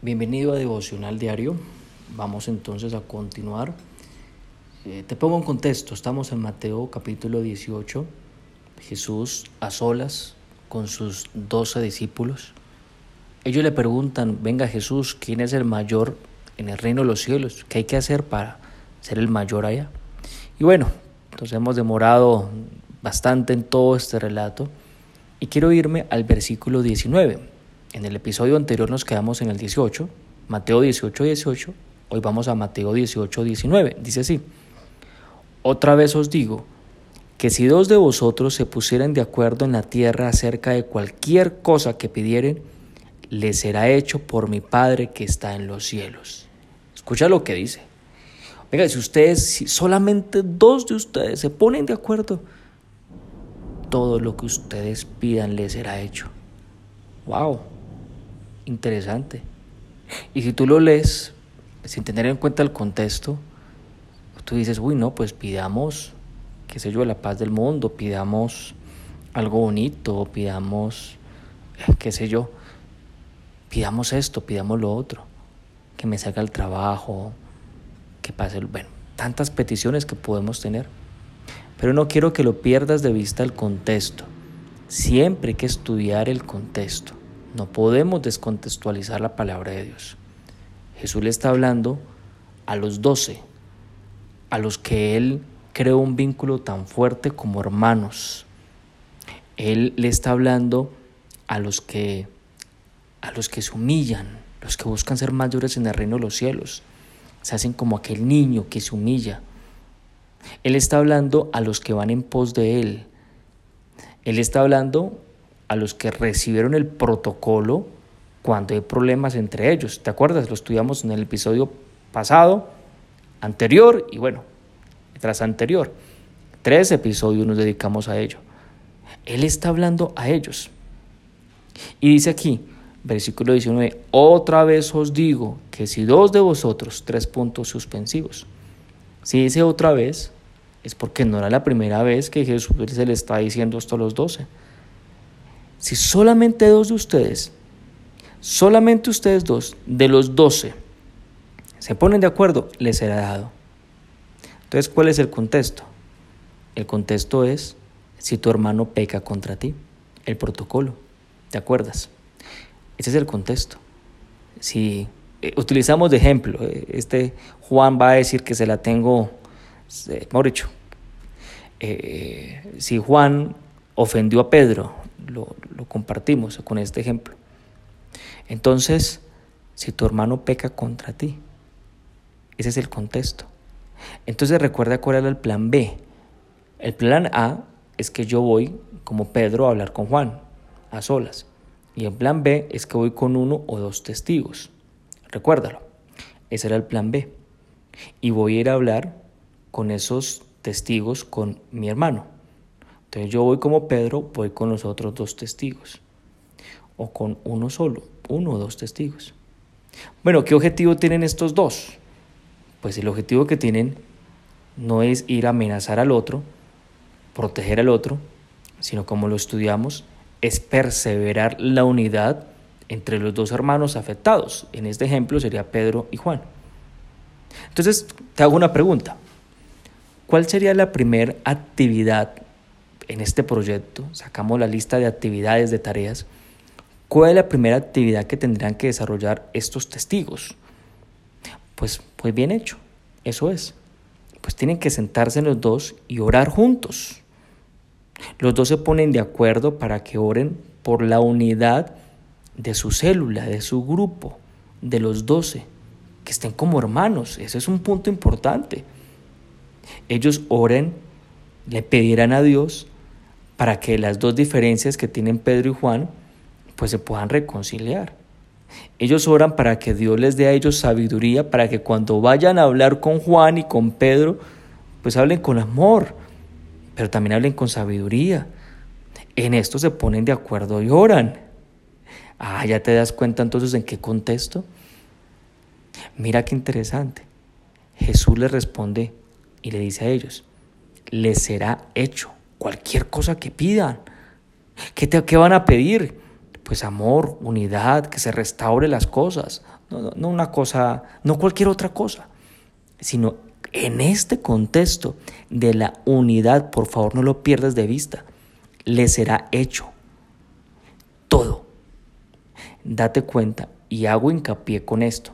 Bienvenido a Devocional Diario. Vamos entonces a continuar. Eh, te pongo en contexto. Estamos en Mateo capítulo 18. Jesús a solas con sus doce discípulos. Ellos le preguntan, venga Jesús, ¿quién es el mayor en el reino de los cielos? ¿Qué hay que hacer para ser el mayor allá? Y bueno, entonces hemos demorado bastante en todo este relato y quiero irme al versículo 19 en el episodio anterior nos quedamos en el 18, Mateo 18, 18. Hoy vamos a Mateo 18, 19. Dice así, otra vez os digo, que si dos de vosotros se pusieran de acuerdo en la tierra acerca de cualquier cosa que pidieren, les será hecho por mi Padre que está en los cielos. Escucha lo que dice. Venga, si ustedes, si solamente dos de ustedes se ponen de acuerdo, todo lo que ustedes pidan les será hecho. ¡Wow! Interesante. Y si tú lo lees sin tener en cuenta el contexto, tú dices, uy, no, pues pidamos, qué sé yo, la paz del mundo, pidamos algo bonito, pidamos, qué sé yo, pidamos esto, pidamos lo otro, que me salga el trabajo, que pase, bueno, tantas peticiones que podemos tener. Pero no quiero que lo pierdas de vista el contexto. Siempre hay que estudiar el contexto. No podemos descontextualizar la palabra de Dios. Jesús le está hablando a los doce, a los que Él creó un vínculo tan fuerte como hermanos. Él le está hablando a los que a los que se humillan, los que buscan ser mayores en el reino de los cielos. Se hacen como aquel niño que se humilla. Él está hablando a los que van en pos de Él. Él está hablando a los que recibieron el protocolo cuando hay problemas entre ellos. ¿Te acuerdas? Lo estudiamos en el episodio pasado, anterior y bueno, tras anterior. Tres episodios nos dedicamos a ello. Él está hablando a ellos. Y dice aquí, versículo 19, otra vez os digo que si dos de vosotros, tres puntos suspensivos, si dice otra vez, es porque no era la primera vez que Jesús se le está diciendo esto a los doce. Si solamente dos de ustedes, solamente ustedes dos, de los doce, se ponen de acuerdo, les será dado. Entonces, ¿cuál es el contexto? El contexto es si tu hermano peca contra ti, el protocolo, ¿te acuerdas? Ese es el contexto. Si eh, utilizamos de ejemplo, eh, este Juan va a decir que se la tengo, eh, mejor dicho, si Juan ofendió a Pedro lo, compartimos con este ejemplo. Entonces, si tu hermano peca contra ti, ese es el contexto. Entonces recuerda cuál era el plan B. El plan A es que yo voy como Pedro a hablar con Juan, a solas. Y el plan B es que voy con uno o dos testigos. Recuérdalo. Ese era el plan B. Y voy a ir a hablar con esos testigos con mi hermano. Yo voy como Pedro, voy con los otros dos testigos. O con uno solo, uno o dos testigos. Bueno, ¿qué objetivo tienen estos dos? Pues el objetivo que tienen no es ir a amenazar al otro, proteger al otro, sino como lo estudiamos, es perseverar la unidad entre los dos hermanos afectados. En este ejemplo sería Pedro y Juan. Entonces, te hago una pregunta. ¿Cuál sería la primera actividad en este proyecto, sacamos la lista de actividades, de tareas, ¿cuál es la primera actividad que tendrán que desarrollar estos testigos? Pues, pues bien hecho, eso es. Pues tienen que sentarse los dos y orar juntos. Los dos se ponen de acuerdo para que oren por la unidad de su célula, de su grupo, de los doce, que estén como hermanos. Ese es un punto importante. Ellos oren, le pedirán a Dios para que las dos diferencias que tienen Pedro y Juan pues se puedan reconciliar. Ellos oran para que Dios les dé a ellos sabiduría, para que cuando vayan a hablar con Juan y con Pedro, pues hablen con amor, pero también hablen con sabiduría. En esto se ponen de acuerdo y oran. Ah, ya te das cuenta entonces en qué contexto. Mira qué interesante. Jesús les responde y le dice a ellos, les será hecho cualquier cosa que pidan. ¿Qué, te, van a pedir? pues amor, unidad, que se restaure las cosas, no, no, una cosa, no cualquier otra cosa, sino en este contexto de la unidad, por favor no lo pierdas de vista, le será hecho todo. Date cuenta y hago hincapié con esto.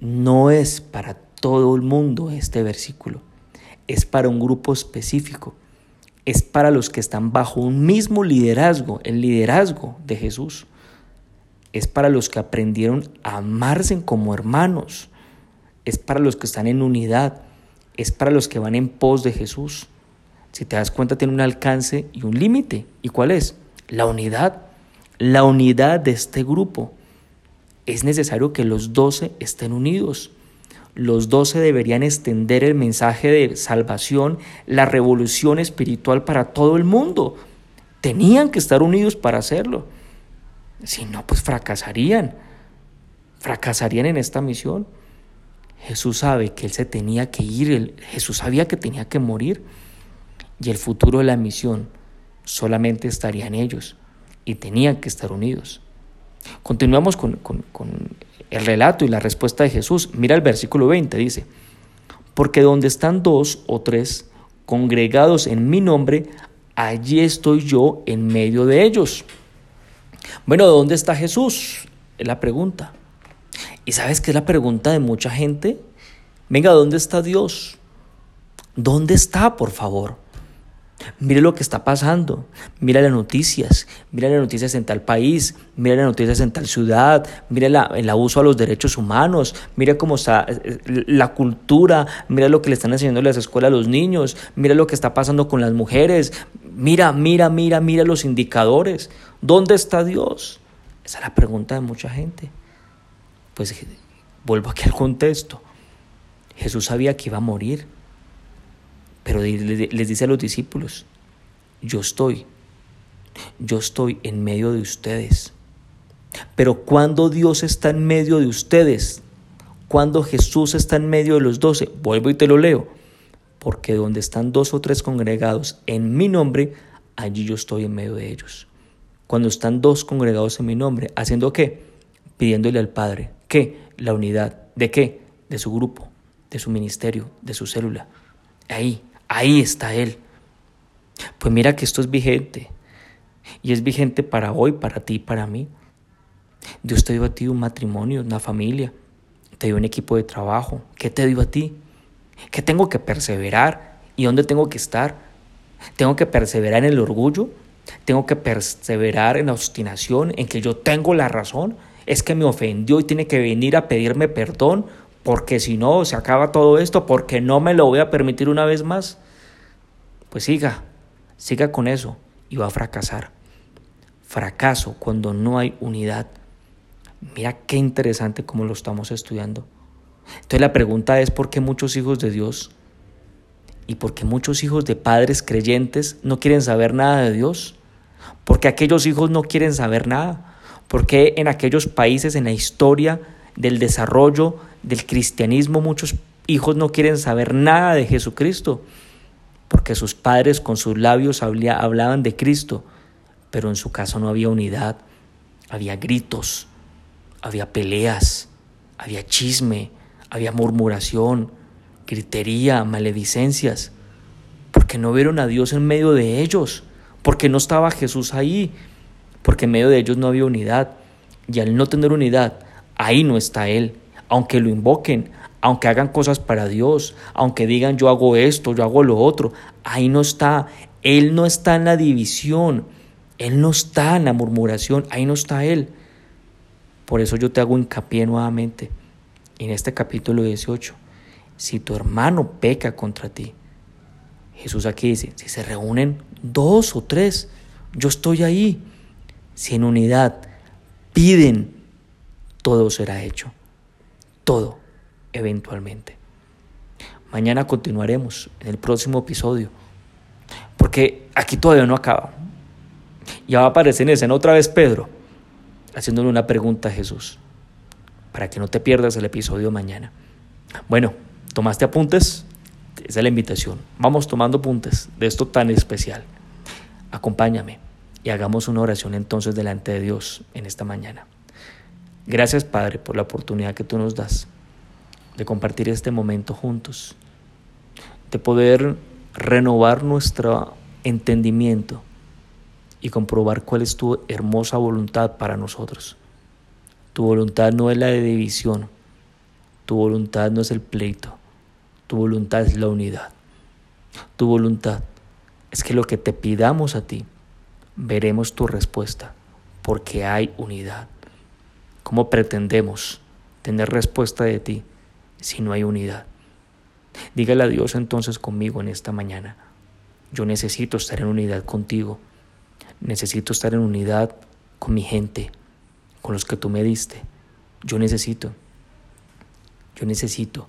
No es para todo el mundo este versículo, es para un grupo específico, es para los que están bajo un mismo liderazgo, el liderazgo de Jesús. Es para los que aprendieron a amarse como hermanos, es para los que están en unidad, es para los que van en pos de Jesús. Si te das cuenta, tiene un alcance y un límite. ¿Y cuál es? La unidad. La unidad de este grupo. Es necesario que los doce estén unidos. Los doce deberían extender el mensaje de salvación, la revolución espiritual para todo el mundo. Tenían que estar unidos para hacerlo. Si no, pues fracasarían. Fracasarían en esta misión. Jesús sabe que Él se tenía que ir, Jesús sabía que tenía que morir y el futuro de la misión solamente estaría en ellos y tenían que estar unidos. Continuamos con, el relato y la respuesta de Jesús. Mira el versículo 20, dice, porque donde están dos o tres congregados en mi nombre, allí estoy yo en medio de ellos. Bueno, ¿dónde está Jesús? Es la pregunta. ¿Y sabes qué es la pregunta de mucha gente? Venga, ¿dónde está Dios? ¿Dónde está, por favor? Mire lo que está pasando, mira las noticias, mira las noticias en tal país, mira las noticias en tal ciudad, mira el abuso a los derechos humanos, mira cómo está eh, la cultura, mira lo que le están enseñando en las escuelas a los niños, mira lo que está pasando con las mujeres, mira, mira, mira, mira los indicadores. ¿Dónde está Dios? Esa es la pregunta de mucha gente. Pues vuelvo aquí al contexto. Jesús sabía que iba a morir, pero les dice a los discípulos, yo estoy, yo estoy en medio de ustedes. Pero cuando Dios está en medio de ustedes, cuando Jesús está en medio de los doce, vuelvo y te lo leo, porque donde están dos o tres congregados en mi nombre, allí yo estoy en medio de ellos. Cuando están dos congregados en mi nombre, ¿haciendo qué? Pidiéndole al Padre, ¿Qué? La unidad. ¿De qué? De su grupo, de su ministerio, de su célula. Ahí, ahí está Él. Pues mira que esto es vigente. Y es vigente para hoy, para ti, para mí. Dios te dio a ti un matrimonio, una familia. Te dio un equipo de trabajo. ¿Qué te dio a ti? ¿Qué tengo que perseverar? ¿Y dónde tengo que estar? ¿Tengo que perseverar en el orgullo? ¿Tengo que perseverar en la obstinación, en que yo tengo la razón? es que me ofendió y tiene que venir a pedirme perdón, porque si no se acaba todo esto, porque no me lo voy a permitir una vez más. Pues siga, siga con eso y va a fracasar. Fracaso cuando no hay unidad. Mira qué interesante cómo lo estamos estudiando. Entonces la pregunta es por qué muchos hijos de Dios y por qué muchos hijos de padres creyentes no quieren saber nada de Dios. Porque aquellos hijos no quieren saber nada ¿Por qué en aquellos países, en la historia del desarrollo del cristianismo, muchos hijos no quieren saber nada de Jesucristo? Porque sus padres con sus labios hablaban de Cristo, pero en su caso no había unidad, había gritos, había peleas, había chisme, había murmuración, gritería, maledicencias, porque no vieron a Dios en medio de ellos, porque no estaba Jesús ahí, porque en medio de ellos no había unidad. Y al no tener unidad, ahí no está Él. Aunque lo invoquen, aunque hagan cosas para Dios, aunque digan yo hago esto, yo hago lo otro, ahí no está. Él no está en la división, Él no está en la murmuración, ahí no está Él. Por eso yo te hago hincapié nuevamente en este capítulo 18. Si tu hermano peca contra ti, Jesús aquí dice, si se reúnen dos o tres, yo estoy ahí si en unidad piden, todo será hecho. Todo, eventualmente. Mañana continuaremos en el próximo episodio, porque aquí todavía no acaba. Ya va a aparecer en escena otra vez Pedro, haciéndole una pregunta a Jesús, para que no te pierdas el episodio mañana. Bueno, ¿tomaste apuntes? Esa es la invitación. Vamos tomando apuntes de esto tan especial. Acompáñame y hagamos una oración entonces delante de Dios en esta mañana. Gracias Padre por la oportunidad que tú nos das de compartir este momento juntos, de poder renovar nuestro entendimiento y comprobar cuál es tu hermosa voluntad para nosotros. Tu voluntad no es la de división, tu voluntad no es el pleito, tu voluntad es la unidad. Tu voluntad es que lo que te pidamos a ti, veremos tu respuesta, porque hay unidad. ¿Cómo pretendemos tener respuesta de ti si no hay unidad? Dígale a Dios entonces conmigo en esta mañana. Yo necesito estar en unidad contigo. Necesito estar en unidad con mi gente con los que tú me diste. Yo necesito, yo necesito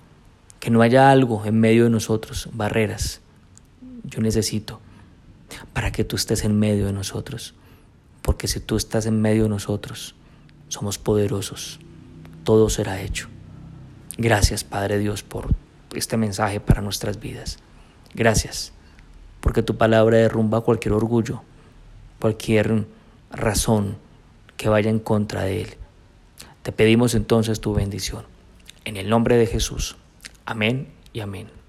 que no haya algo en medio de nosotros, barreras. Yo necesito para que tú estés en medio de nosotros. Porque si tú estás en medio de nosotros, somos poderosos. Todo será hecho. Gracias, Padre Dios, por este mensaje para nuestras vidas. Gracias, porque tu palabra derrumba cualquier orgullo, cualquier razón que vaya en contra de él. Te pedimos entonces tu bendición. En el nombre de Jesús. Amén y amén.